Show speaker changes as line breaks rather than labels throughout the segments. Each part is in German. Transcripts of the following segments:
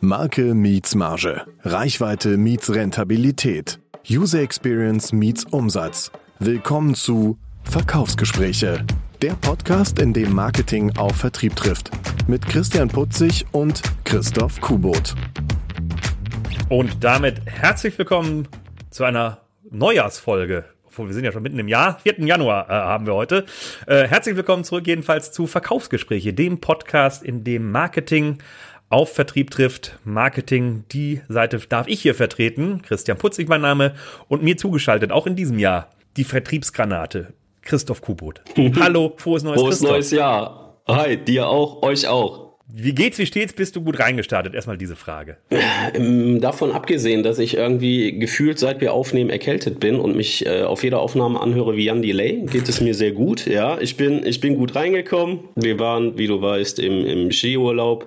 Marke meets Marge. Reichweite meets Rentabilität. User Experience meets Umsatz. Willkommen zu Verkaufsgespräche. Der Podcast, in dem Marketing auf Vertrieb trifft. Mit Christian Putzig und Christoph Kubot.
Und damit herzlich willkommen zu einer Neujahrsfolge wir sind ja schon mitten im Jahr, 4. Januar äh, haben wir heute. Äh, herzlich willkommen zurück jedenfalls zu Verkaufsgespräche, dem Podcast, in dem Marketing auf Vertrieb trifft. Marketing, die Seite darf ich hier vertreten. Christian Putzig mein Name und mir zugeschaltet, auch in diesem Jahr, die Vertriebsgranate. Christoph Kubot. Hallo, frohes neues
Frohes Christoph. neues Jahr. Hi, dir auch, euch auch.
Wie geht's, wie steht's? Bist du gut reingestartet? Erstmal diese Frage.
Ähm, davon abgesehen, dass ich irgendwie gefühlt, seit wir aufnehmen, erkältet bin und mich äh, auf jeder Aufnahme anhöre wie Jan Delay, geht es mir sehr gut. Ja, ich bin, ich bin gut reingekommen. Wir waren, wie du weißt, im, im Skiurlaub.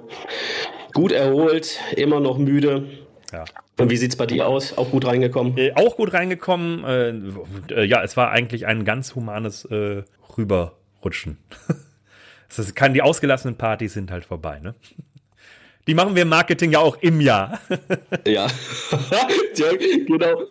Gut erholt, immer noch müde. Ja. Und wie sieht's bei dir aus? Auch gut reingekommen?
Äh, auch gut reingekommen. Äh, äh, ja, es war eigentlich ein ganz humanes äh, Rüberrutschen. Das kann, die ausgelassenen Partys sind halt vorbei, ne? Die machen wir im Marketing ja auch im Jahr.
ja. ja, genau.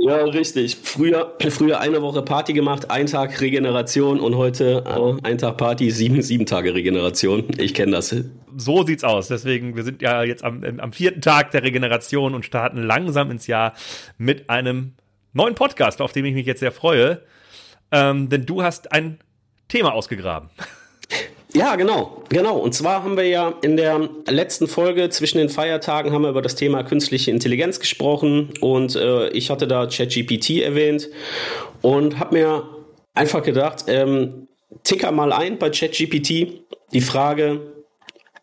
Ja, richtig. Früher, früher eine Woche Party gemacht, ein Tag Regeneration und heute äh, ein Tag Party, sieben, sieben Tage Regeneration. Ich kenne das.
So sieht's aus. Deswegen, wir sind ja jetzt am, am vierten Tag der Regeneration und starten langsam ins Jahr mit einem neuen Podcast, auf den ich mich jetzt sehr freue. Ähm, denn du hast ein Thema ausgegraben.
Ja, genau, genau. Und zwar haben wir ja in der letzten Folge zwischen den Feiertagen haben wir über das Thema künstliche Intelligenz gesprochen und äh, ich hatte da ChatGPT erwähnt und habe mir einfach gedacht, ähm, ticker mal ein bei ChatGPT die Frage,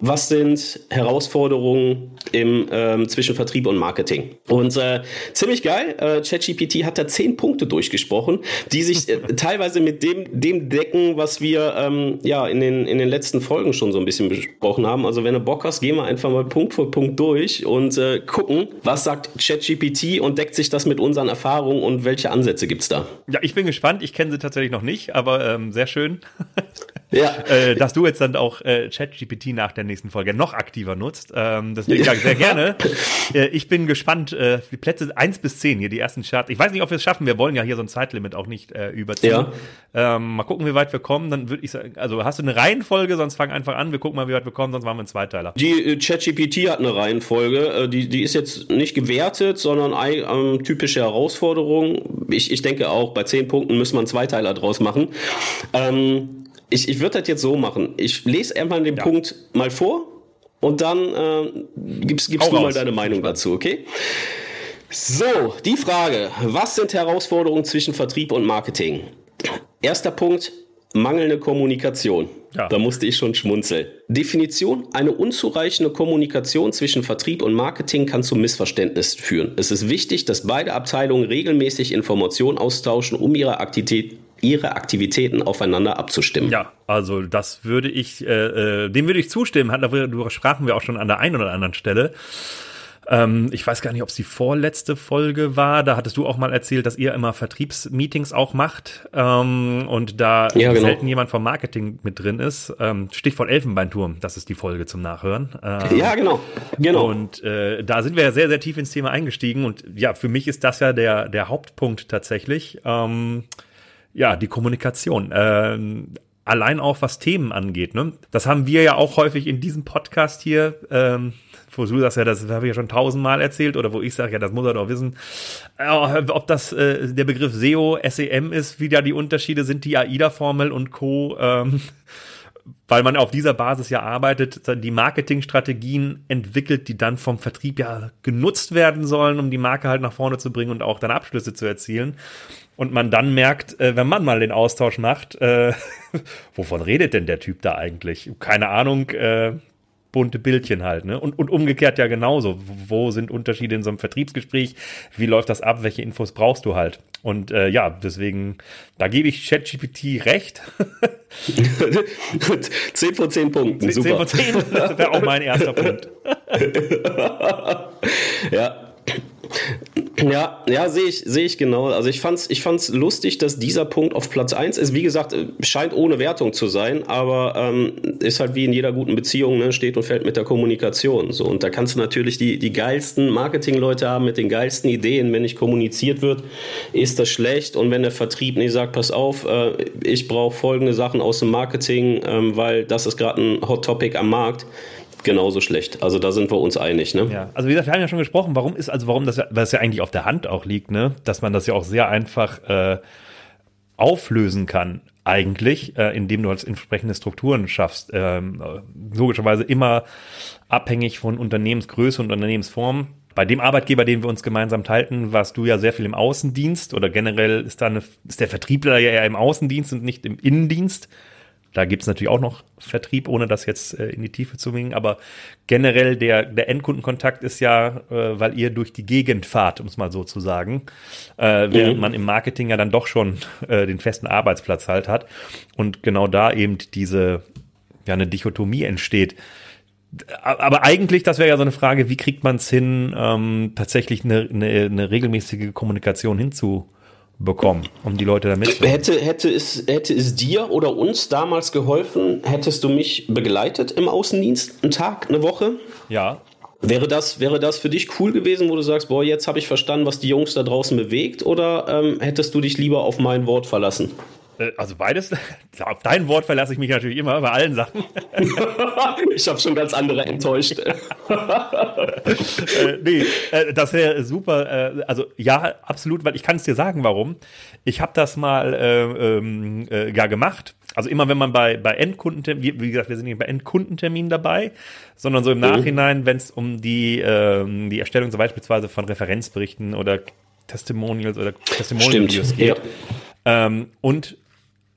was sind Herausforderungen im ähm, zwischen Vertrieb und Marketing. Und äh, ziemlich geil, äh, ChatGPT hat da zehn Punkte durchgesprochen, die sich äh, teilweise mit dem, dem decken, was wir ähm, ja in den, in den letzten Folgen schon so ein bisschen besprochen haben. Also wenn du Bock hast, gehen wir einfach mal Punkt für Punkt durch und äh, gucken, was sagt ChatGPT und deckt sich das mit unseren Erfahrungen und welche Ansätze gibt's da?
Ja, ich bin gespannt. Ich kenne sie tatsächlich noch nicht, aber ähm, sehr schön. ja. äh, dass du jetzt dann auch äh, ChatGPT nach der nächsten Folge noch aktiver nutzt. Ähm, deswegen ja, sehr gerne. äh, ich bin gespannt. Äh, die Plätze eins bis zehn hier, die ersten Charts. Ich weiß nicht, ob wir es schaffen. Wir wollen ja hier so ein Zeitlimit auch nicht äh, überziehen. Ja. Ähm, mal gucken, wie weit wir kommen. Dann würde ich sagen, also hast du eine Reihenfolge, sonst fang einfach an. Wir gucken mal, wie weit wir kommen, sonst machen wir einen Zweiteiler.
Die äh, ChatGPT hat eine Reihenfolge. Äh, die, die ist jetzt nicht gewertet, sondern ein, ähm, typische Herausforderung. Ich, ich denke auch, bei zehn Punkten müssen wir einen Zweiteiler draus machen. Ähm, ich, ich würde das jetzt so machen. Ich lese einfach den ja. Punkt mal vor und dann äh, gibst, gibst du mal deine Meinung dazu, okay? So, die Frage, was sind Herausforderungen zwischen Vertrieb und Marketing? Erster Punkt, mangelnde Kommunikation. Ja. Da musste ich schon schmunzeln. Definition, eine unzureichende Kommunikation zwischen Vertrieb und Marketing kann zu Missverständnissen führen. Es ist wichtig, dass beide Abteilungen regelmäßig Informationen austauschen, um ihre Aktivität ihre Aktivitäten aufeinander abzustimmen.
Ja, also das würde ich, äh, äh dem würde ich zustimmen. Darüber sprachen wir auch schon an der einen oder anderen Stelle. Ähm, ich weiß gar nicht, ob es die vorletzte Folge war. Da hattest du auch mal erzählt, dass ihr immer Vertriebsmeetings auch macht ähm, und da ja, genau. selten jemand vom Marketing mit drin ist. Ähm, Stichwort Elfenbeinturm, das ist die Folge zum Nachhören.
Ähm, ja, genau. genau.
Und äh, da sind wir ja sehr, sehr tief ins Thema eingestiegen und ja, für mich ist das ja der, der Hauptpunkt tatsächlich. Ähm, ja, die Kommunikation. Ähm, allein auch was Themen angeht. Ne? Das haben wir ja auch häufig in diesem Podcast hier. Ähm, wo du das ja, das habe ich ja schon tausendmal erzählt, oder wo ich sage, ja, das muss er doch wissen. Äh, ob das äh, der Begriff SEO, SEM ist, wie da die Unterschiede sind, die AIDA-Formel und Co. Ähm, weil man auf dieser Basis ja arbeitet, die Marketingstrategien entwickelt, die dann vom Vertrieb ja genutzt werden sollen, um die Marke halt nach vorne zu bringen und auch dann Abschlüsse zu erzielen und man dann merkt, äh, wenn man mal den Austausch macht, äh, wovon redet denn der Typ da eigentlich? Keine Ahnung, äh, bunte Bildchen halt, ne? Und, und umgekehrt ja genauso. Wo sind Unterschiede in so einem Vertriebsgespräch? Wie läuft das ab? Welche Infos brauchst du halt? Und äh, ja, deswegen, da gebe ich ChatGPT recht.
10 von 10 Punkten, 10
super. 10 von 10, das wäre auch mein erster Punkt.
ja. Ja, ja, sehe ich, sehe ich genau. Also ich fand's, ich fand's lustig, dass dieser Punkt auf Platz eins ist. Wie gesagt, äh, scheint ohne Wertung zu sein, aber ähm, ist halt wie in jeder guten Beziehung, ne, steht und fällt mit der Kommunikation. So, und da kannst du natürlich die, die geilsten Marketingleute haben mit den geilsten Ideen. Wenn nicht kommuniziert wird, ist das schlecht. Und wenn der Vertrieb nicht sagt, pass auf, äh, ich brauche folgende Sachen aus dem Marketing, ähm, weil das ist gerade ein Hot Topic am Markt genauso schlecht. Also da sind wir uns einig. Ne?
Ja, also wie gesagt, wir haben ja schon gesprochen, warum ist, also warum das, es ja eigentlich auf der Hand auch liegt, ne? dass man das ja auch sehr einfach äh, auflösen kann eigentlich, äh, indem du als entsprechende Strukturen schaffst. Ähm, logischerweise immer abhängig von Unternehmensgröße und Unternehmensform. Bei dem Arbeitgeber, den wir uns gemeinsam teilten, warst du ja sehr viel im Außendienst oder generell ist da eine, ist der Vertriebler ja eher im Außendienst und nicht im Innendienst. Da gibt es natürlich auch noch Vertrieb, ohne das jetzt äh, in die Tiefe zu bringen. Aber generell der, der Endkundenkontakt ist ja, äh, weil ihr durch die Gegend fahrt, um es mal so zu sagen, äh, während mhm. man im Marketing ja dann doch schon äh, den festen Arbeitsplatz halt hat. Und genau da eben diese, ja, eine Dichotomie entsteht aber eigentlich, das wäre ja so eine Frage, wie kriegt man es hin, ähm, tatsächlich eine, eine, eine regelmäßige Kommunikation hinzu, bekommen, um die Leute damit zu
hätte hätte es hätte es dir oder uns damals geholfen, hättest du mich begleitet im Außendienst einen Tag, eine Woche?
Ja.
Wäre das, wäre das für dich cool gewesen, wo du sagst, boah, jetzt habe ich verstanden, was die Jungs da draußen bewegt, oder ähm, hättest du dich lieber auf mein Wort verlassen?
Äh, also beides. Auf dein Wort verlasse ich mich natürlich immer bei allen Sachen.
ich habe schon ganz andere enttäuscht. äh,
nee, äh, das wäre super. Äh, also ja, absolut, weil ich kann es dir sagen, warum. Ich habe das mal äh, ähm, äh, ja gemacht. Also immer wenn man bei, bei Endkundenterminen, wie, gesagt, wir sind nicht bei Endkundenterminen dabei, sondern so im mhm. Nachhinein, wenn es um die, ähm, die Erstellung so beispielsweise von Referenzberichten oder Testimonials oder Testimonial-Videos geht. Ja. Ähm, und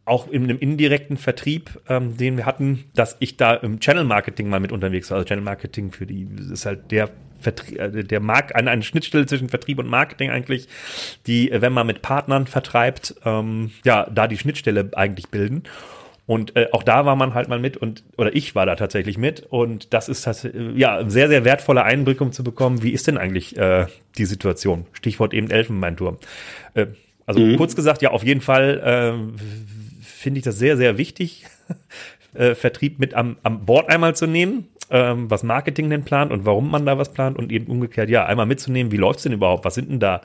auch in einem indirekten Vertrieb, ähm, den wir hatten, dass ich da im Channel Marketing mal mit unterwegs war. Also Channel Marketing für die ist halt der Vertrieb, äh, der Markt, eine, eine Schnittstelle zwischen Vertrieb und Marketing eigentlich, die, äh, wenn man mit Partnern vertreibt, ähm, ja, da die Schnittstelle eigentlich bilden. Und äh, auch da war man halt mal mit und oder ich war da tatsächlich mit und das ist das, äh, ja sehr sehr wertvolle Einblick, um zu bekommen, wie ist denn eigentlich äh, die Situation? Stichwort eben Elfenbeinturm. Äh, also mhm. kurz gesagt, ja auf jeden Fall äh, finde ich das sehr, sehr wichtig, äh, Vertrieb mit am, am Board einmal zu nehmen, ähm, was Marketing denn plant und warum man da was plant und eben umgekehrt, ja, einmal mitzunehmen, wie läuft's denn überhaupt, was sind denn da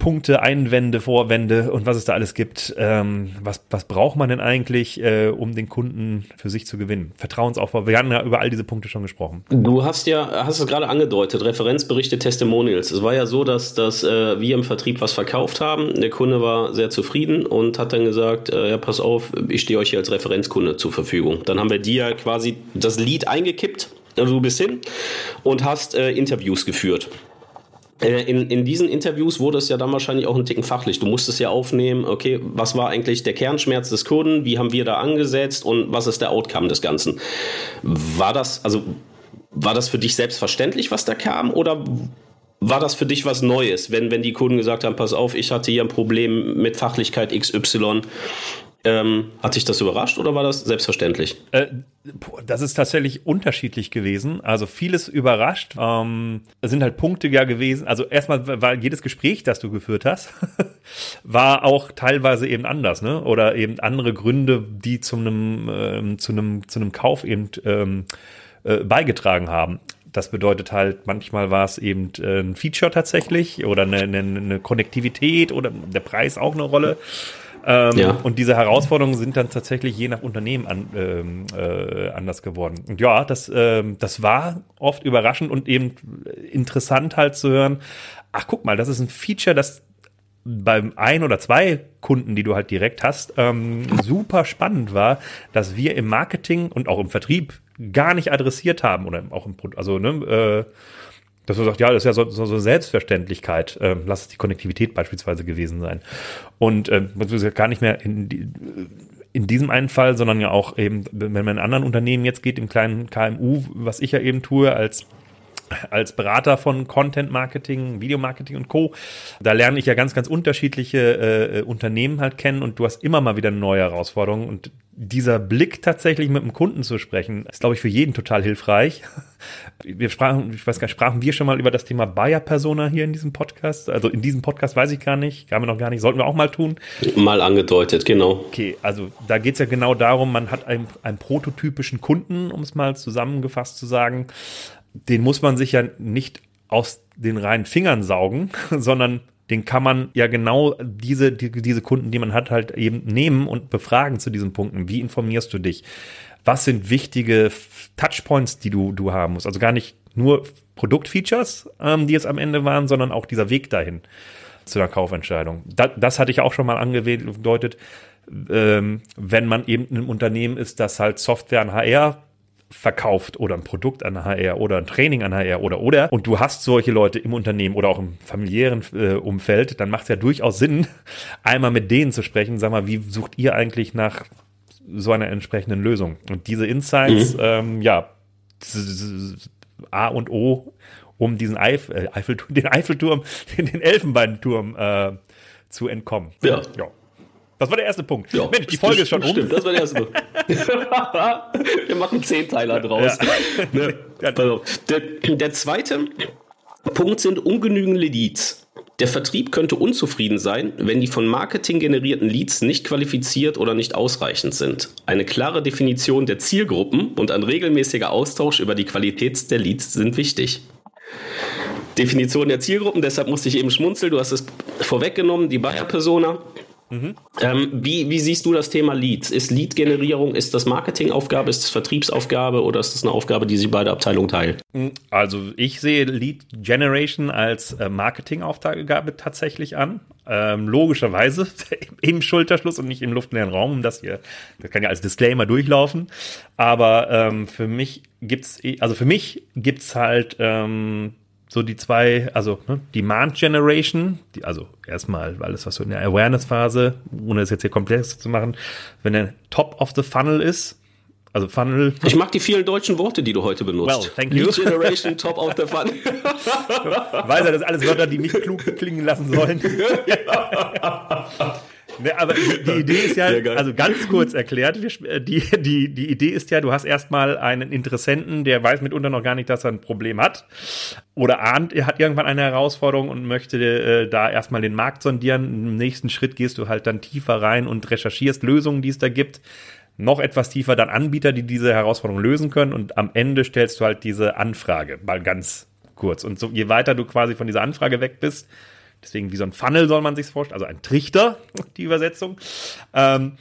Punkte, Einwände, Vorwände und was es da alles gibt. Ähm, was, was braucht man denn eigentlich, äh, um den Kunden für sich zu gewinnen? Vertrauensaufbau. Wir hatten ja über all diese Punkte schon gesprochen.
Du hast ja, hast es gerade angedeutet, Referenzberichte, Testimonials. Es war ja so, dass, dass äh, wir im Vertrieb was verkauft haben. Der Kunde war sehr zufrieden und hat dann gesagt, äh, ja, pass auf, ich stehe euch hier als Referenzkunde zur Verfügung. Dann haben wir dir quasi das Lied eingekippt also du bist hin und hast äh, Interviews geführt. Äh, in, in diesen Interviews wurde es ja dann wahrscheinlich auch ein Ticken fachlich. Du musstest ja aufnehmen, okay, was war eigentlich der Kernschmerz des Kunden, wie haben wir da angesetzt und was ist der Outcome des Ganzen? War das, also, war das für dich selbstverständlich, was da kam oder war das für dich was Neues, wenn, wenn die Kunden gesagt haben, pass auf, ich hatte hier ein Problem mit Fachlichkeit XY ähm, hat dich das überrascht oder war das selbstverständlich? Äh,
das ist tatsächlich unterschiedlich gewesen. Also vieles überrascht. Ähm, es sind halt Punkte ja gewesen. Also erstmal war jedes Gespräch, das du geführt hast, war auch teilweise eben anders, ne? Oder eben andere Gründe, die zu einem ähm, zu einem zu einem Kauf eben ähm, äh, beigetragen haben. Das bedeutet halt, manchmal war es eben äh, ein Feature tatsächlich oder eine, eine, eine Konnektivität oder der Preis auch eine Rolle. Ähm, ja. Und diese Herausforderungen sind dann tatsächlich je nach Unternehmen an, ähm, äh, anders geworden. Und ja, das, ähm, das war oft überraschend und eben interessant halt zu hören. Ach, guck mal, das ist ein Feature, das beim ein oder zwei Kunden, die du halt direkt hast, ähm, super spannend war, dass wir im Marketing und auch im Vertrieb gar nicht adressiert haben oder auch im also ne, äh, dass man sagt, ja, das ist ja so, so, so Selbstverständlichkeit. Ähm, lass es die Konnektivität beispielsweise gewesen sein. Und ähm, das ist ja gar nicht mehr in, in diesem einen Fall, sondern ja auch eben, wenn man in anderen Unternehmen jetzt geht, im kleinen KMU, was ich ja eben tue als als Berater von Content Marketing, Video Marketing und Co. Da lerne ich ja ganz, ganz unterschiedliche äh, Unternehmen halt kennen und du hast immer mal wieder neue Herausforderungen und dieser Blick tatsächlich mit dem Kunden zu sprechen, ist, glaube ich, für jeden total hilfreich. Wir sprachen, ich weiß gar nicht, sprachen wir schon mal über das Thema Buyer-Persona hier in diesem Podcast? Also in diesem Podcast weiß ich gar nicht, kam wir noch gar nicht, sollten wir auch mal tun.
Mal angedeutet, genau.
Okay, also da geht es ja genau darum, man hat einen, einen prototypischen Kunden, um es mal zusammengefasst zu sagen. Den muss man sich ja nicht aus den reinen Fingern saugen, sondern den kann man ja genau diese, die, diese Kunden, die man hat, halt eben nehmen und befragen zu diesen Punkten. Wie informierst du dich? Was sind wichtige Touchpoints, die du, du haben musst? Also gar nicht nur Produktfeatures, ähm, die es am Ende waren, sondern auch dieser Weg dahin zu einer Kaufentscheidung. Da, das hatte ich auch schon mal angedeutet. Ähm, wenn man eben in einem Unternehmen ist, das halt Software an HR verkauft oder ein Produkt an HR oder ein Training an HR oder oder und du hast solche Leute im Unternehmen oder auch im familiären äh, Umfeld, dann macht es ja durchaus Sinn, einmal mit denen zu sprechen. Sag mal, wie sucht ihr eigentlich nach so einer entsprechenden Lösung? Und diese Insights, mhm. ähm, ja, A und O, um diesen Eif äh, Eiffelturm, den Eiffelturm, den, Elfenbeinturm äh, zu entkommen.
Ja. ja.
Das war der erste Punkt. Ja, Mensch, die Folge ist schon
stimmt, um. das war der erste Punkt. Wir machen Zehnteiler draus. Ja. Ne? Also, der, der zweite Punkt sind ungenügende Leads. Der Vertrieb könnte unzufrieden sein, wenn die von Marketing generierten Leads nicht qualifiziert oder nicht ausreichend sind. Eine klare Definition der Zielgruppen und ein regelmäßiger Austausch über die Qualität der Leads sind wichtig. Definition der Zielgruppen, deshalb musste ich eben schmunzeln, du hast es vorweggenommen, die Buyer-Persona. Mhm. Ähm, wie, wie siehst du das Thema Leads? Ist Lead-Generierung, ist das Marketingaufgabe, ist das Vertriebsaufgabe oder ist das eine Aufgabe, die sich beide Abteilungen teilen?
Mhm. Also ich sehe Lead Generation als äh, Marketingaufgabe tatsächlich an. Ähm, logischerweise im Schulterschluss und nicht im luftleeren Raum, um das hier, das kann ja als Disclaimer durchlaufen. Aber ähm, für mich gibt's, also für mich gibt's halt ähm, so die zwei, also ne, Demand Generation, die, also erstmal alles, was so in der Awareness-Phase, ohne es jetzt hier komplex zu machen, wenn der Top of the Funnel ist, also Funnel.
Ich mag die vielen deutschen Worte, die du heute benutzt.
Well, thank you.
Lead Generation, Top of the Funnel.
Weiß er, das alles Wörter, die mich klug klingen lassen sollen. Ne, aber die, die, Idee ist ja, also ganz kurz erklärt, äh, die, die, die Idee ist ja, du hast erstmal einen Interessenten, der weiß mitunter noch gar nicht, dass er ein Problem hat oder ahnt, er hat irgendwann eine Herausforderung und möchte äh, da erstmal den Markt sondieren. Im nächsten Schritt gehst du halt dann tiefer rein und recherchierst Lösungen, die es da gibt. Noch etwas tiefer dann Anbieter, die diese Herausforderung lösen können und am Ende stellst du halt diese Anfrage, mal ganz kurz. Und so, je weiter du quasi von dieser Anfrage weg bist, Deswegen wie so ein Funnel soll man sich vorstellen, also ein Trichter, die Übersetzung. Ähm,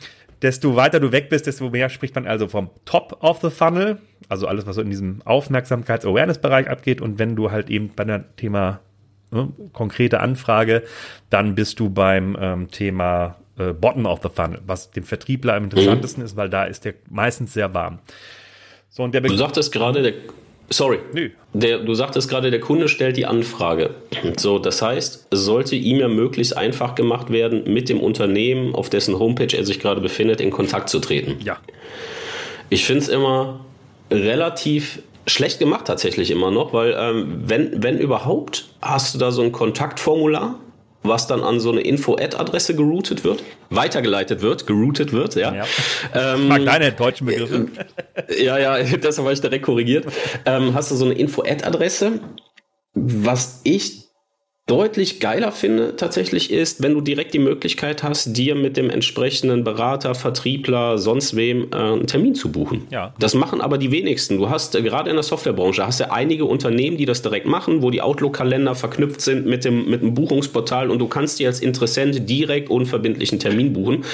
desto weiter du weg bist, desto mehr spricht man also vom Top of the Funnel, also alles, was so in diesem Aufmerksamkeits-Awareness-Bereich abgeht. Und wenn du halt eben bei einem Thema ne, konkrete Anfrage, dann bist du beim ähm, Thema äh, Bottom of the Funnel, was dem Vertriebler am interessantesten mhm. ist, weil da ist der meistens sehr warm.
So, und der du sagtest gerade, der Sorry. Nö. Der, du sagtest gerade, der Kunde stellt die Anfrage. So, das heißt, es sollte ihm ja möglichst einfach gemacht werden, mit dem Unternehmen, auf dessen Homepage er sich gerade befindet, in Kontakt zu treten.
Ja.
Ich finde es immer relativ schlecht gemacht tatsächlich immer noch, weil ähm, wenn, wenn überhaupt, hast du da so ein Kontaktformular, was dann an so eine Info-Ad-Adresse geroutet wird, weitergeleitet wird, geroutet wird, ja. ja.
Ähm, ich mag deine deutschen Begriffe.
Äh, ja, ja, deshalb war ich direkt korrigiert. Ähm, hast du so eine Info-Ad-Adresse, was ich deutlich geiler finde tatsächlich ist, wenn du direkt die Möglichkeit hast, dir mit dem entsprechenden Berater, Vertriebler, sonst wem äh, einen Termin zu buchen.
Ja.
Das machen aber die wenigsten. Du hast äh, gerade in der Softwarebranche hast ja einige Unternehmen, die das direkt machen, wo die Outlook-Kalender verknüpft sind mit dem, mit dem Buchungsportal und du kannst dir als Interessent direkt unverbindlichen Termin buchen.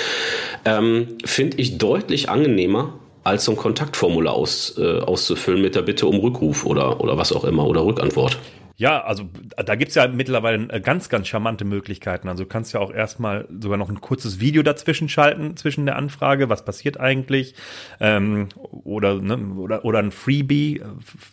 Ähm, finde ich deutlich angenehmer als so ein Kontaktformular aus, äh, auszufüllen mit der Bitte um Rückruf oder, oder was auch immer oder Rückantwort.
Ja, also da gibt's ja mittlerweile äh, ganz, ganz charmante Möglichkeiten. Also du kannst ja auch erstmal sogar noch ein kurzes Video dazwischen schalten, zwischen der Anfrage, was passiert eigentlich. Ähm, oder, ne, oder, oder ein Freebie.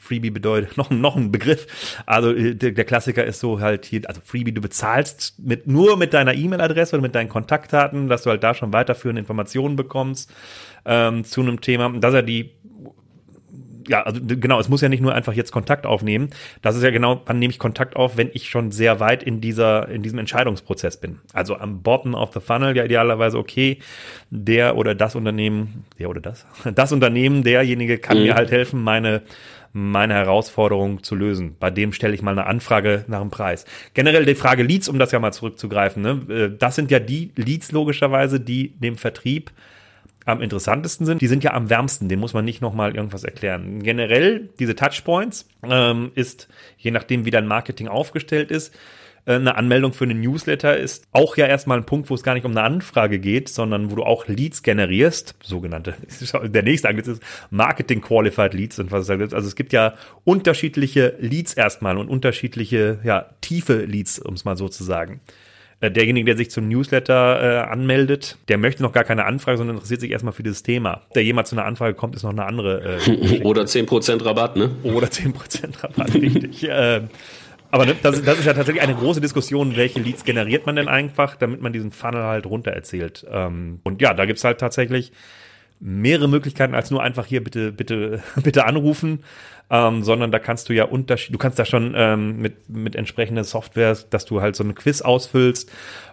Freebie bedeutet noch, noch ein Begriff. Also äh, der, der Klassiker ist so halt hier, also Freebie, du bezahlst mit, nur mit deiner E-Mail-Adresse oder mit deinen Kontaktdaten, dass du halt da schon weiterführende Informationen bekommst ähm, zu einem Thema. Das ist ja die ja, also genau, es muss ja nicht nur einfach jetzt Kontakt aufnehmen. Das ist ja genau, wann nehme ich Kontakt auf, wenn ich schon sehr weit in dieser, in diesem Entscheidungsprozess bin. Also am Bottom of the Funnel ja idealerweise, okay, der oder das Unternehmen, der oder das, das Unternehmen, derjenige kann mhm. mir halt helfen, meine meine Herausforderung zu lösen. Bei dem stelle ich mal eine Anfrage nach dem Preis. Generell die Frage Leads, um das ja mal zurückzugreifen, ne? Äh, das sind ja die Leads logischerweise, die dem Vertrieb am interessantesten sind, die sind ja am wärmsten, den muss man nicht nochmal irgendwas erklären. Generell, diese Touchpoints ähm, ist, je nachdem wie dein Marketing aufgestellt ist, äh, eine Anmeldung für einen Newsletter ist auch ja erstmal ein Punkt, wo es gar nicht um eine Anfrage geht, sondern wo du auch Leads generierst, sogenannte, der nächste Angriff ist Marketing Qualified Leads und was es da gibt. Also es gibt ja unterschiedliche Leads erstmal und unterschiedliche, ja, tiefe Leads, um es mal so zu sagen. Äh, derjenige, der sich zum Newsletter äh, anmeldet, der möchte noch gar keine Anfrage, sondern interessiert sich erstmal für dieses Thema. Der jemand zu einer Anfrage kommt, ist noch eine andere.
Äh, Oder 10% Rabatt, ne?
Oder 10% Rabatt, richtig. äh, aber ne, das, das, ist ja tatsächlich eine große Diskussion, welche Leads generiert man denn einfach, damit man diesen Funnel halt runter erzählt. Ähm, und ja, da gibt's halt tatsächlich mehrere Möglichkeiten als nur einfach hier bitte, bitte, bitte anrufen, ähm, sondern da kannst du ja Unterschied, du kannst da schon ähm, mit, mit entsprechender Software, dass du halt so eine Quiz ausfüllst,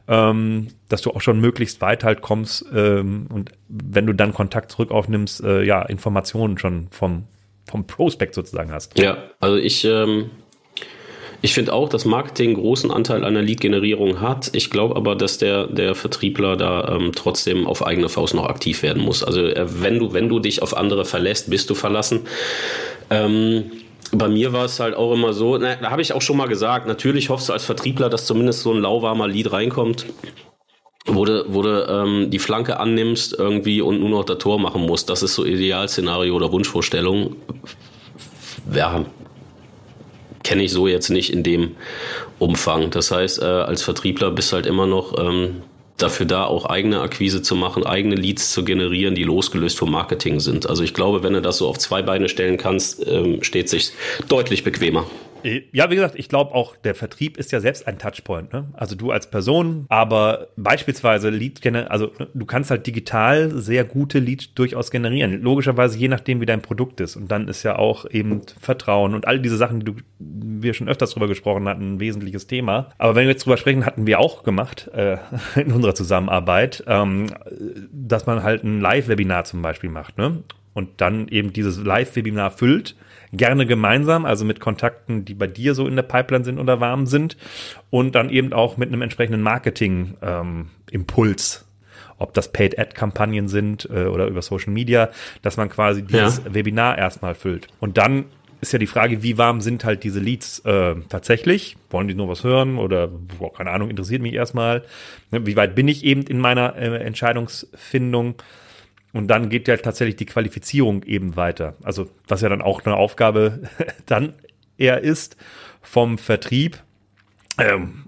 ähm, dass du auch schon möglichst weit halt kommst ähm, und wenn du dann Kontakt zurück aufnimmst, äh, ja, Informationen schon vom, vom Prospect sozusagen hast.
Ja, also ich, ähm, ich finde auch, dass Marketing einen großen Anteil an der Lead-Generierung hat. Ich glaube aber, dass der, der Vertriebler da ähm, trotzdem auf eigene Faust noch aktiv werden muss. Also äh, wenn du, wenn du dich auf andere verlässt, bist du verlassen. Ähm, bei mir war es halt auch immer so, na, da habe ich auch schon mal gesagt, natürlich hoffst du als Vertriebler, dass zumindest so ein lauwarmer Lead reinkommt wo du ähm, die Flanke annimmst irgendwie und nur noch das Tor machen musst. Das ist so Idealszenario oder Wunschvorstellung. Ja, kenne ich so jetzt nicht in dem Umfang. Das heißt, äh, als Vertriebler bist du halt immer noch ähm, dafür da, auch eigene Akquise zu machen, eigene Leads zu generieren, die losgelöst vom Marketing sind. Also ich glaube, wenn du das so auf zwei Beine stellen kannst, ähm, steht sich deutlich bequemer.
Äh, ja, wie gesagt, ich glaube auch, der Vertrieb ist ja selbst ein Touchpoint. Ne? Also du als Person, aber beispielsweise Lead also du kannst halt digital sehr gute Leads durchaus generieren. Logischerweise je nachdem, wie dein Produkt ist. Und dann ist ja auch eben Vertrauen und all diese Sachen, die du, wir schon öfters drüber gesprochen hatten, ein wesentliches Thema. Aber wenn wir jetzt drüber sprechen, hatten wir auch gemacht äh, in unserer Zusammenarbeit, ähm, dass man halt ein Live-Webinar zum Beispiel macht. Ne? Und dann eben dieses Live-Webinar füllt gerne gemeinsam, also mit Kontakten, die bei dir so in der Pipeline sind oder warm sind und dann eben auch mit einem entsprechenden Marketing-Impuls. Ähm, ob das Paid-Ad-Kampagnen sind äh, oder über Social Media, dass man quasi dieses ja. Webinar erstmal füllt. Und dann ist ja die Frage, wie warm sind halt diese Leads äh, tatsächlich? Wollen die nur was hören oder boah, keine Ahnung, interessiert mich erstmal? Ne, wie weit bin ich eben in meiner äh, Entscheidungsfindung? Und dann geht ja tatsächlich die Qualifizierung eben weiter. Also was ja dann auch eine Aufgabe dann eher ist vom Vertrieb, ähm,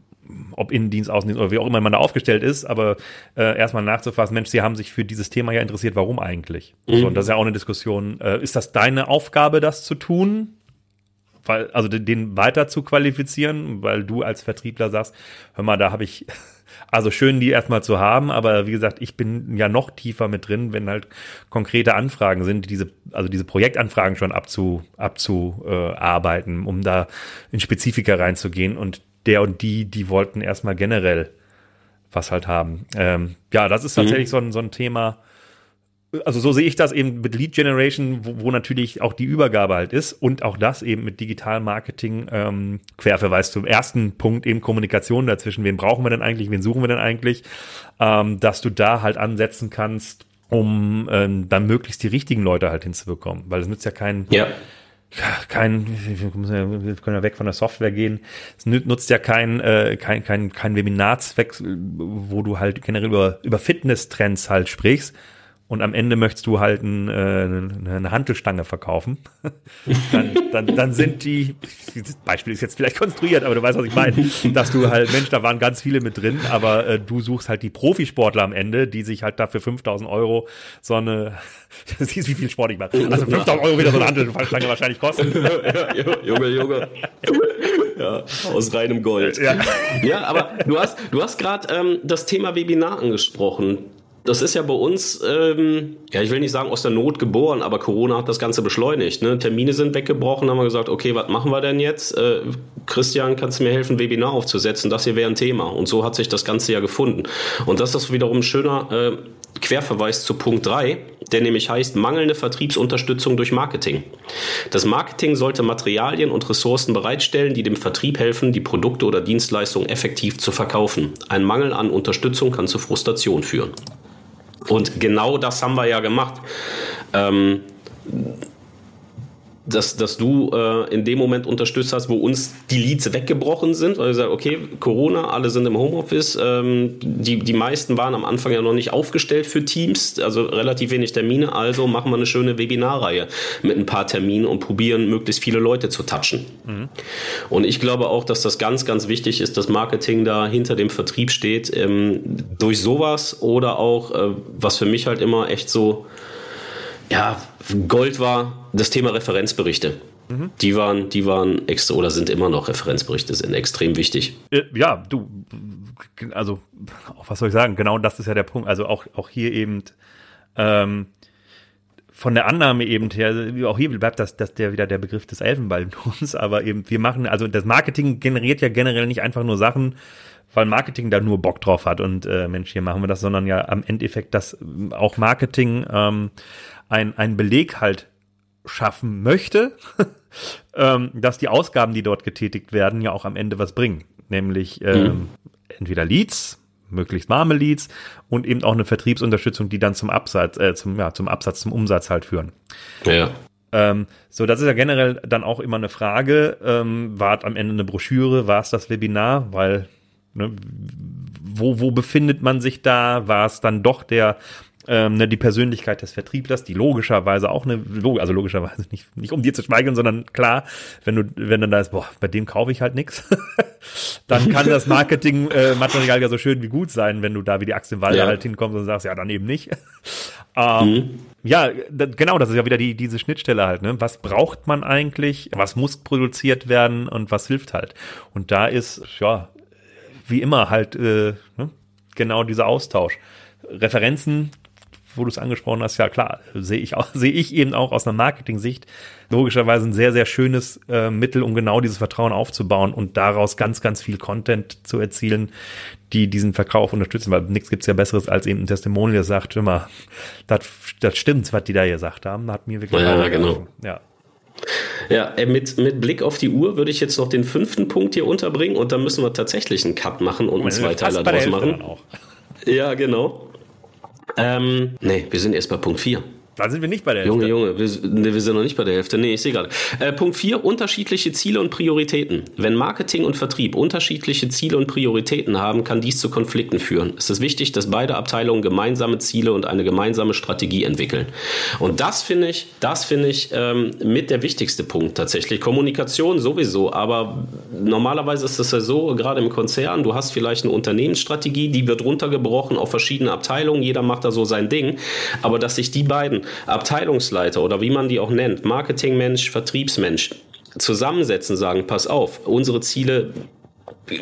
ob Innendienst, Außendienst oder wie auch immer man da aufgestellt ist, aber äh, erstmal nachzufassen, Mensch, Sie haben sich für dieses Thema ja interessiert, warum eigentlich? Mhm. So, und das ist ja auch eine Diskussion. Äh, ist das deine Aufgabe, das zu tun? Weil, also den weiter zu qualifizieren, weil du als Vertriebler sagst, hör mal, da habe ich also schön, die erstmal zu haben, aber wie gesagt, ich bin ja noch tiefer mit drin, wenn halt konkrete Anfragen sind, diese, also diese Projektanfragen schon abzu, abzuarbeiten, um da in Spezifika reinzugehen. Und der und die, die wollten erstmal generell was halt haben. Ähm, ja, das ist tatsächlich mhm. so, ein, so ein Thema, also so sehe ich das eben mit Lead Generation, wo, wo, natürlich auch die Übergabe halt ist und auch das eben mit Digital Marketing ähm, Querverweis zum ersten Punkt eben Kommunikation dazwischen. Wen brauchen wir denn eigentlich? Wen suchen wir denn eigentlich? Ähm, dass du da halt ansetzen kannst, um ähm, dann möglichst die richtigen Leute halt hinzubekommen, weil es nützt ja keinen ja kein, wir können ja weg von der Software gehen. Es nutzt ja kein, äh, kein, kein, kein Webinarzweck, wo du halt generell über, über Fitness-Trends halt sprichst, und am Ende möchtest du halt ein, äh, eine Handelstange verkaufen, dann, dann, dann sind die, das Beispiel ist jetzt vielleicht konstruiert, aber du weißt, was ich meine, dass du halt, Mensch, da waren ganz viele mit drin, aber äh, du suchst halt die Profisportler am Ende, die sich halt dafür 5000 Euro so eine, siehst, wie viel Sport ich mache, also 5000 Euro wieder so eine Handelstange wahrscheinlich kosten.
Junge, Junge. Ja, aus reinem Gold. Ja, ja aber du hast, du hast gerade ähm, das Thema Webinar angesprochen das ist ja bei uns, ähm, ja, ich will nicht sagen aus der Not geboren, aber Corona hat das Ganze beschleunigt. Ne? Termine sind weggebrochen, haben wir gesagt, okay, was machen wir denn jetzt? Äh, Christian, kannst du mir helfen, Webinar aufzusetzen? Das hier wäre ein Thema. Und so hat sich das Ganze ja gefunden. Und das ist wiederum ein schöner äh, Querverweis zu Punkt 3, der nämlich heißt mangelnde Vertriebsunterstützung durch Marketing. Das Marketing sollte Materialien und Ressourcen bereitstellen, die dem Vertrieb helfen, die Produkte oder Dienstleistungen effektiv zu verkaufen. Ein Mangel an Unterstützung kann zu Frustration führen. Und genau das haben wir ja gemacht. Ähm, dass, dass du äh, in dem Moment unterstützt hast, wo uns die Leads weggebrochen sind, weil wir sagen, okay, Corona, alle sind im Homeoffice, ähm, die, die meisten waren am Anfang ja noch nicht aufgestellt für Teams, also relativ wenig Termine, also machen wir eine schöne Webinarreihe mit ein paar Terminen und probieren möglichst viele Leute zu touchen. Mhm. Und ich glaube auch, dass das ganz, ganz wichtig ist, dass Marketing da hinter dem Vertrieb steht, ähm, durch sowas oder auch, äh, was für mich halt immer echt so, ja, Gold war das Thema Referenzberichte. Die waren, die waren extra oder sind immer noch Referenzberichte, sind extrem wichtig.
Äh, ja, du, also, was soll ich sagen? Genau das ist ja der Punkt. Also auch, auch hier eben, ähm, von der Annahme eben her, auch hier bleibt das, das der wieder der Begriff des Elfenbeintons, aber eben wir machen, also das Marketing generiert ja generell nicht einfach nur Sachen, weil Marketing da nur Bock drauf hat und äh, Mensch, hier machen wir das, sondern ja am Endeffekt, dass auch Marketing ähm, ein, ein Beleg halt schaffen möchte, ähm, dass die Ausgaben, die dort getätigt werden, ja auch am Ende was bringen. Nämlich ähm, mhm. entweder Leads, möglichst warme Leads und eben auch eine Vertriebsunterstützung, die dann zum Absatz, äh, zum, ja, zum Absatz, zum Umsatz halt führen.
Ja.
Ähm, so, das ist ja generell dann auch immer eine Frage. Ähm, war am Ende eine Broschüre? War es das Webinar? Weil, ne, wo, wo befindet man sich da? War es dann doch der ähm, ne, die Persönlichkeit des Vertrieblers, die logischerweise auch eine, also logischerweise nicht, nicht um dir zu schweigen, sondern klar, wenn du, wenn dann da ist, boah, bei dem kaufe ich halt nichts, dann kann das Marketingmaterial äh, ja so schön wie gut sein, wenn du da wie die Axt im Walde ja. halt hinkommst und sagst, ja, dann eben nicht. ähm, mhm. Ja, genau, das ist ja wieder die, diese Schnittstelle halt, ne? Was braucht man eigentlich? Was muss produziert werden und was hilft halt? Und da ist, ja, wie immer halt, äh, ne? genau dieser Austausch. Referenzen wo du es angesprochen hast, ja klar, sehe ich auch, sehe ich eben auch aus einer Marketing-Sicht logischerweise ein sehr, sehr schönes äh, Mittel, um genau dieses Vertrauen aufzubauen und daraus ganz, ganz viel Content zu erzielen, die diesen Verkauf unterstützen, weil nichts gibt's ja Besseres als eben ein Testimonial, der sagt immer, das, das stimmt, was die da gesagt haben, hat mir wirklich
ja, genau. Ja. Ja, äh, mit, mit Blick auf die Uhr würde ich jetzt noch den fünften Punkt hier unterbringen und dann müssen wir tatsächlich einen Cut machen und einen Zweiteiler draus machen. Ja, genau. Ähm, nee, wir sind erst bei Punkt 4.
Da sind wir nicht bei der
Hälfte. Junge, Junge, wir, nee, wir sind noch nicht bei der Hälfte. Nee, ich sehe gerade. Äh, Punkt 4, unterschiedliche Ziele und Prioritäten. Wenn Marketing und Vertrieb unterschiedliche Ziele und Prioritäten haben, kann dies zu Konflikten führen. Es ist wichtig, dass beide Abteilungen gemeinsame Ziele und eine gemeinsame Strategie entwickeln. Und das finde ich, das finde ich ähm, mit der wichtigste Punkt tatsächlich. Kommunikation sowieso, aber normalerweise ist es ja so, gerade im Konzern, du hast vielleicht eine Unternehmensstrategie, die wird runtergebrochen auf verschiedene Abteilungen, jeder macht da so sein Ding, aber dass sich die beiden Abteilungsleiter oder wie man die auch nennt, Marketingmensch, Vertriebsmensch, zusammensetzen, sagen, pass auf, unsere Ziele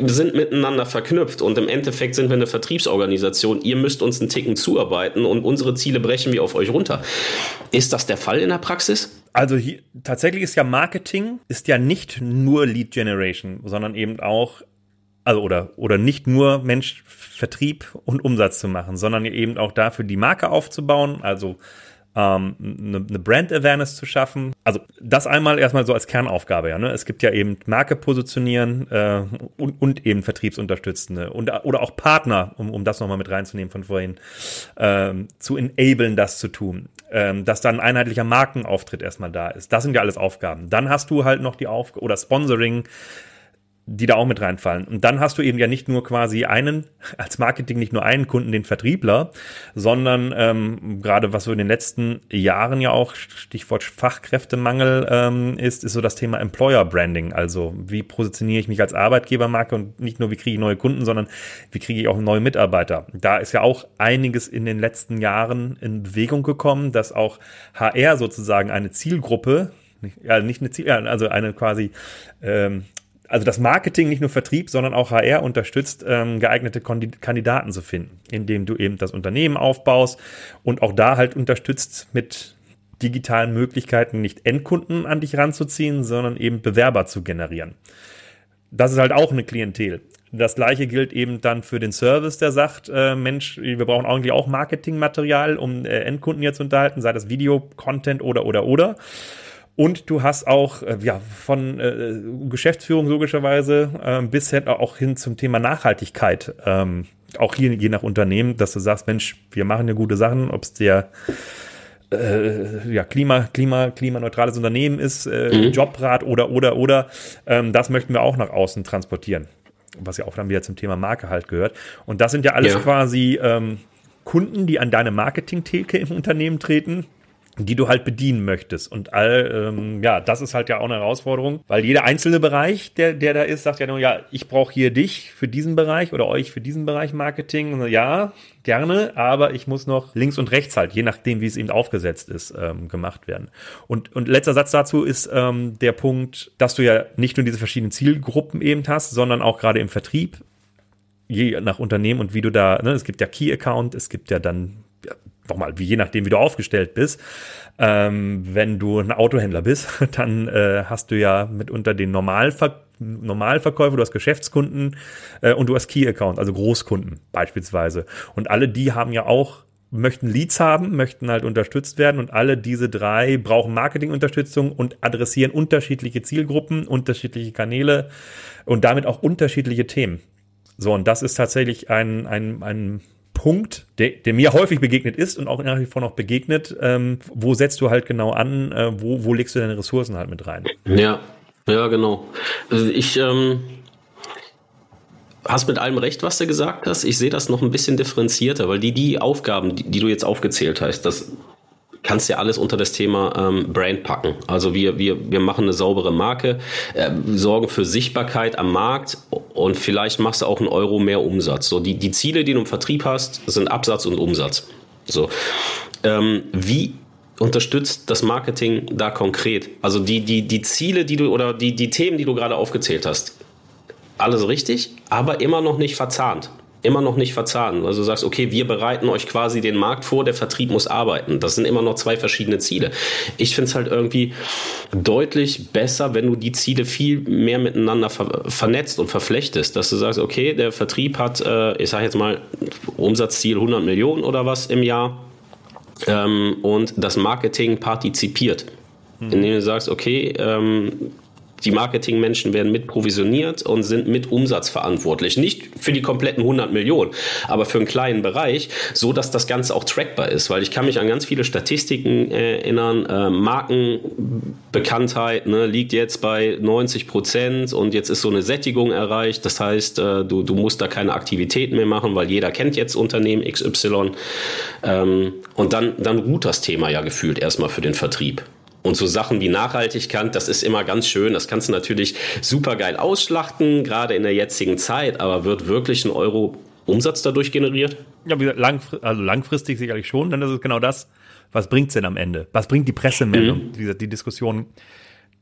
sind miteinander verknüpft und im Endeffekt sind wir eine Vertriebsorganisation. Ihr müsst uns einen Ticken zuarbeiten und unsere Ziele brechen wir auf euch runter. Ist das der Fall in der Praxis?
Also hier, tatsächlich ist ja Marketing ist ja nicht nur Lead Generation, sondern eben auch also oder oder nicht nur Mensch Vertrieb und Umsatz zu machen, sondern eben auch dafür die Marke aufzubauen, also ähm, eine, eine Brand Awareness zu schaffen. Also das einmal erstmal so als Kernaufgabe. Ja, ne? Es gibt ja eben Marke positionieren äh, und, und eben Vertriebsunterstützende und oder auch Partner, um, um das nochmal mit reinzunehmen von vorhin, ähm, zu enablen, das zu tun. Ähm, dass dann ein einheitlicher Markenauftritt erstmal da ist. Das sind ja alles Aufgaben. Dann hast du halt noch die Aufgabe oder Sponsoring, die da auch mit reinfallen. Und dann hast du eben ja nicht nur quasi einen, als Marketing nicht nur einen Kunden, den Vertriebler, sondern ähm, gerade was so in den letzten Jahren ja auch Stichwort Fachkräftemangel ähm, ist, ist so das Thema Employer Branding. Also wie positioniere ich mich als Arbeitgebermarke und nicht nur wie kriege ich neue Kunden, sondern wie kriege ich auch neue Mitarbeiter. Da ist ja auch einiges in den letzten Jahren in Bewegung gekommen, dass auch HR sozusagen eine Zielgruppe ja, nicht eine Ziel, also eine quasi ähm, also das Marketing, nicht nur Vertrieb, sondern auch HR unterstützt, ähm, geeignete Kandidaten zu finden, indem du eben das Unternehmen aufbaust und auch da halt unterstützt mit digitalen Möglichkeiten nicht Endkunden an dich ranzuziehen, sondern eben Bewerber zu generieren. Das ist halt auch eine Klientel. Das gleiche gilt eben dann für den Service, der sagt, äh, Mensch, wir brauchen eigentlich auch Marketingmaterial, um äh, Endkunden hier zu unterhalten, sei das Video, Content oder oder oder. Und du hast auch äh, ja von äh, Geschäftsführung logischerweise äh, bis hin auch hin zum Thema Nachhaltigkeit. Ähm, auch hier je nach Unternehmen, dass du sagst, Mensch, wir machen ja gute Sachen, ob es der äh, ja, Klima, Klima, klimaneutrales Unternehmen ist, äh, mhm. Jobrat oder, oder, oder. Ähm, das möchten wir auch nach außen transportieren. Was ja auch dann wieder zum Thema Marke halt gehört. Und das sind ja alles ja. quasi ähm, Kunden, die an deine Marketing-Theke im Unternehmen treten die du halt bedienen möchtest. Und all, ähm, ja, das ist halt ja auch eine Herausforderung, weil jeder einzelne Bereich, der, der da ist, sagt ja nur, ja, ich brauche hier dich für diesen Bereich oder euch für diesen Bereich Marketing. Ja, gerne, aber ich muss noch links und rechts halt, je nachdem, wie es eben aufgesetzt ist, ähm, gemacht werden. Und, und letzter Satz dazu ist ähm, der Punkt, dass du ja nicht nur diese verschiedenen Zielgruppen eben hast, sondern auch gerade im Vertrieb je nach Unternehmen und wie du da, ne, es gibt ja Key Account, es gibt ja dann nochmal, je nachdem, wie du aufgestellt bist. Ähm, wenn du ein Autohändler bist, dann äh, hast du ja mitunter den Normalver Normalverkäufer, du hast Geschäftskunden äh, und du hast Key Account, also Großkunden beispielsweise. Und alle die haben ja auch möchten Leads haben, möchten halt unterstützt werden und alle diese drei brauchen Marketingunterstützung und adressieren unterschiedliche Zielgruppen, unterschiedliche Kanäle und damit auch unterschiedliche Themen. So, und das ist tatsächlich ein, ein, ein Punkt, der, der mir häufig begegnet ist und auch nach wie vor noch begegnet. Ähm, wo setzt du halt genau an? Äh, wo, wo legst du deine Ressourcen halt mit rein?
Ja, ja, genau. Also ich ähm, hast mit allem recht, was du gesagt hast. Ich sehe das noch ein bisschen differenzierter, weil die, die Aufgaben, die, die du jetzt aufgezählt hast, das kannst ja alles unter das Thema ähm, Brand packen. Also wir, wir, wir machen eine saubere Marke, äh, sorgen für Sichtbarkeit am Markt und vielleicht machst du auch einen Euro mehr Umsatz. So die, die Ziele, die du im Vertrieb hast, sind Absatz und Umsatz. So. Ähm, wie unterstützt das Marketing da konkret? Also die, die, die Ziele, die du oder die, die Themen, die du gerade aufgezählt hast, alles richtig, aber immer noch nicht verzahnt immer noch nicht verzahnen. Also du sagst, okay, wir bereiten euch quasi den Markt vor, der Vertrieb muss arbeiten. Das sind immer noch zwei verschiedene Ziele. Ich finde es halt irgendwie deutlich besser, wenn du die Ziele viel mehr miteinander ver vernetzt und verflechtest, dass du sagst, okay, der Vertrieb hat, äh, ich sage jetzt mal, Umsatzziel 100 Millionen oder was im Jahr ähm, und das Marketing partizipiert. Mhm. Indem du sagst, okay, ähm, die Marketingmenschen werden mit provisioniert und sind mit Umsatz verantwortlich. Nicht für die kompletten 100 Millionen, aber für einen kleinen Bereich, so dass das Ganze auch trackbar ist. Weil ich kann mich an ganz viele Statistiken erinnern. Äh, Markenbekanntheit ne, liegt jetzt bei 90 Prozent und jetzt ist so eine Sättigung erreicht. Das heißt, äh, du, du musst da keine Aktivitäten mehr machen, weil jeder kennt jetzt Unternehmen XY. Ähm, und dann, dann ruht das Thema ja gefühlt erstmal für den Vertrieb. Und so Sachen wie Nachhaltigkeit, das ist immer ganz schön. Das kannst du natürlich super geil ausschlachten, gerade in der jetzigen Zeit. Aber wird wirklich ein Euro Umsatz dadurch generiert?
Ja, langfristig, also langfristig sicherlich schon. Dann ist es genau das. Was bringt's denn am Ende? Was bringt die Pressemeldung? Mhm. Wie gesagt, die Diskussion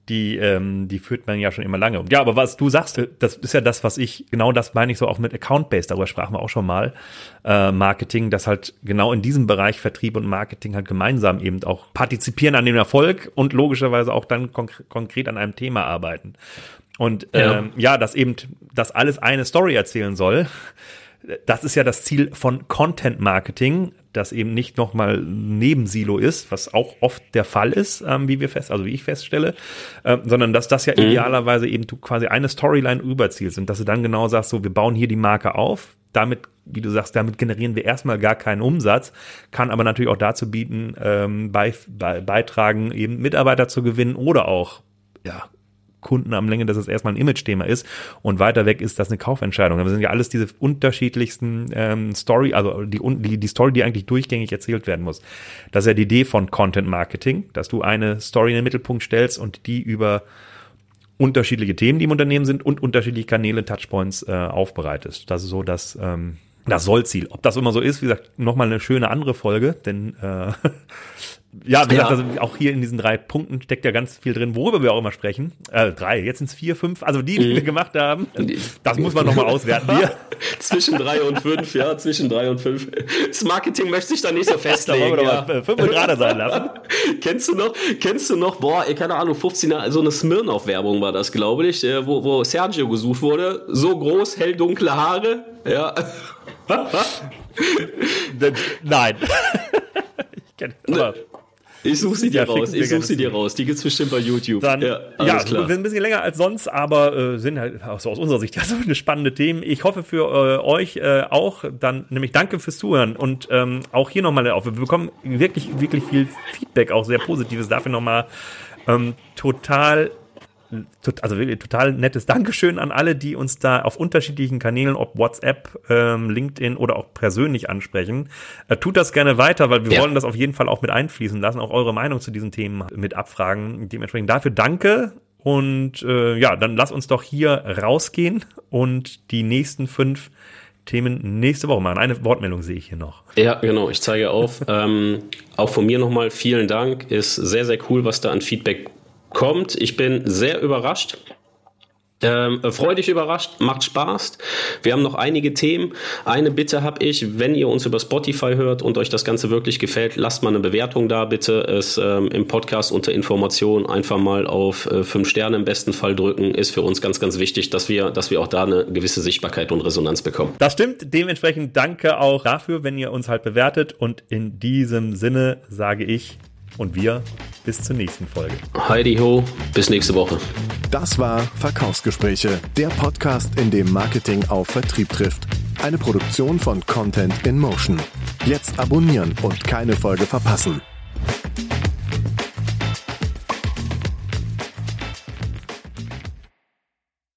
die, ähm, die führt man ja schon immer lange. Ja, aber was du sagst, das ist ja das, was ich, genau das meine ich so auch mit Account-Based, darüber sprachen wir auch schon mal, äh, Marketing, dass halt genau in diesem Bereich Vertrieb und Marketing halt gemeinsam eben auch partizipieren an dem Erfolg und logischerweise auch dann konk konkret an einem Thema arbeiten. Und ja. ähm, ja, dass eben das alles eine Story erzählen soll, das ist ja das Ziel von Content Marketing, das eben nicht nochmal Nebensilo ist, was auch oft der Fall ist, ähm, wie wir fest, also wie ich feststelle, äh, sondern dass das ja mhm. idealerweise eben du quasi eine Storyline überzielst und dass du dann genau sagst, so, wir bauen hier die Marke auf, damit, wie du sagst, damit generieren wir erstmal gar keinen Umsatz, kann aber natürlich auch dazu bieten, ähm, bei, bei, beitragen, eben Mitarbeiter zu gewinnen oder auch ja, Kunden am Länge, dass es erstmal ein Image-Thema ist und weiter weg ist das eine Kaufentscheidung. Das sind ja alles diese unterschiedlichsten ähm, Story, also die, die, die Story, die eigentlich durchgängig erzählt werden muss. Das ist ja die Idee von Content Marketing, dass du eine Story in den Mittelpunkt stellst und die über unterschiedliche Themen, die im Unternehmen sind und unterschiedliche Kanäle, Touchpoints äh, aufbereitest. Das ist so das, ähm, das Sollziel. Ob das immer so ist, wie gesagt, nochmal eine schöne andere Folge, denn äh, ja, wie gesagt, also auch hier in diesen drei Punkten steckt ja ganz viel drin, worüber wir auch immer sprechen. Äh, drei, jetzt sind es vier, fünf, also die, die mhm. wir gemacht haben. Das muss man nochmal auswerten. Hier.
zwischen drei und fünf, ja, zwischen drei und fünf. Das Marketing möchte sich da nicht so festlegen. da
ja. wir fünf gerade sein lassen.
kennst du noch, kennst du noch, boah, keine Ahnung, 15er, so eine Smirnoff-Werbung war das, glaube ich, äh, wo, wo Sergio gesucht wurde. So groß, hell dunkle Haare, ja.
Nein.
ich kenne aber. Ich suche sie dir ja, raus. Ich suche sie dir raus. Die gibt's bestimmt bei YouTube.
Dann, ja, ja klar. wir sind ein bisschen länger als sonst, aber äh, sind halt also aus unserer Sicht ja so eine spannende Themen. Ich hoffe für äh, euch äh, auch. Dann nämlich danke fürs Zuhören und ähm, auch hier nochmal auf. Wir bekommen wirklich wirklich viel Feedback, auch sehr positives. Dafür nochmal ähm, total also wirklich total nettes Dankeschön an alle, die uns da auf unterschiedlichen Kanälen, ob WhatsApp, ähm, LinkedIn oder auch persönlich ansprechen. Äh, tut das gerne weiter, weil wir ja. wollen das auf jeden Fall auch mit einfließen lassen, auch eure Meinung zu diesen Themen mit abfragen. Dementsprechend dafür danke und äh, ja, dann lass uns doch hier rausgehen und die nächsten fünf Themen nächste Woche machen. Eine Wortmeldung sehe ich hier noch.
Ja, genau, ich zeige auf. ähm, auch von mir nochmal vielen Dank. Ist sehr, sehr cool, was da an Feedback kommt. Ich bin sehr überrascht. Ähm, freudig überrascht, macht Spaß. Wir haben noch einige Themen. Eine Bitte habe ich, wenn ihr uns über Spotify hört und euch das Ganze wirklich gefällt, lasst mal eine Bewertung da, bitte. Es ähm, im Podcast unter Information einfach mal auf äh, fünf Sterne im besten Fall drücken, ist für uns ganz, ganz wichtig, dass wir, dass wir auch da eine gewisse Sichtbarkeit und Resonanz bekommen.
Das stimmt. Dementsprechend danke auch dafür, wenn ihr uns halt bewertet. Und in diesem Sinne sage ich und wir bis zur nächsten Folge.
Heidi ho, bis nächste Woche.
Das war Verkaufsgespräche, der Podcast, in dem Marketing auf Vertrieb trifft. Eine Produktion von Content in Motion. Jetzt abonnieren und keine Folge verpassen.